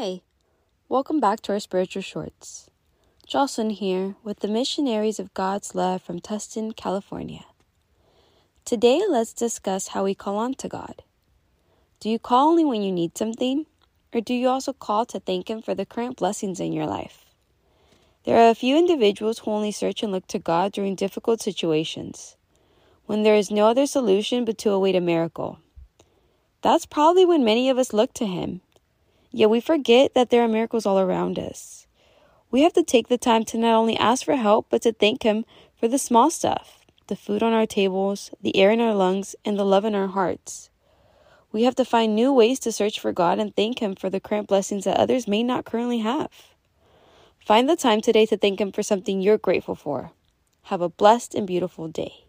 Hey, welcome back to our spiritual shorts. Jocelyn here with the Missionaries of God's Love from Tustin, California. Today, let's discuss how we call on to God. Do you call only when you need something, or do you also call to thank Him for the current blessings in your life? There are a few individuals who only search and look to God during difficult situations, when there is no other solution but to await a miracle. That's probably when many of us look to Him. Yet we forget that there are miracles all around us. We have to take the time to not only ask for help, but to thank Him for the small stuff the food on our tables, the air in our lungs, and the love in our hearts. We have to find new ways to search for God and thank Him for the current blessings that others may not currently have. Find the time today to thank Him for something you're grateful for. Have a blessed and beautiful day.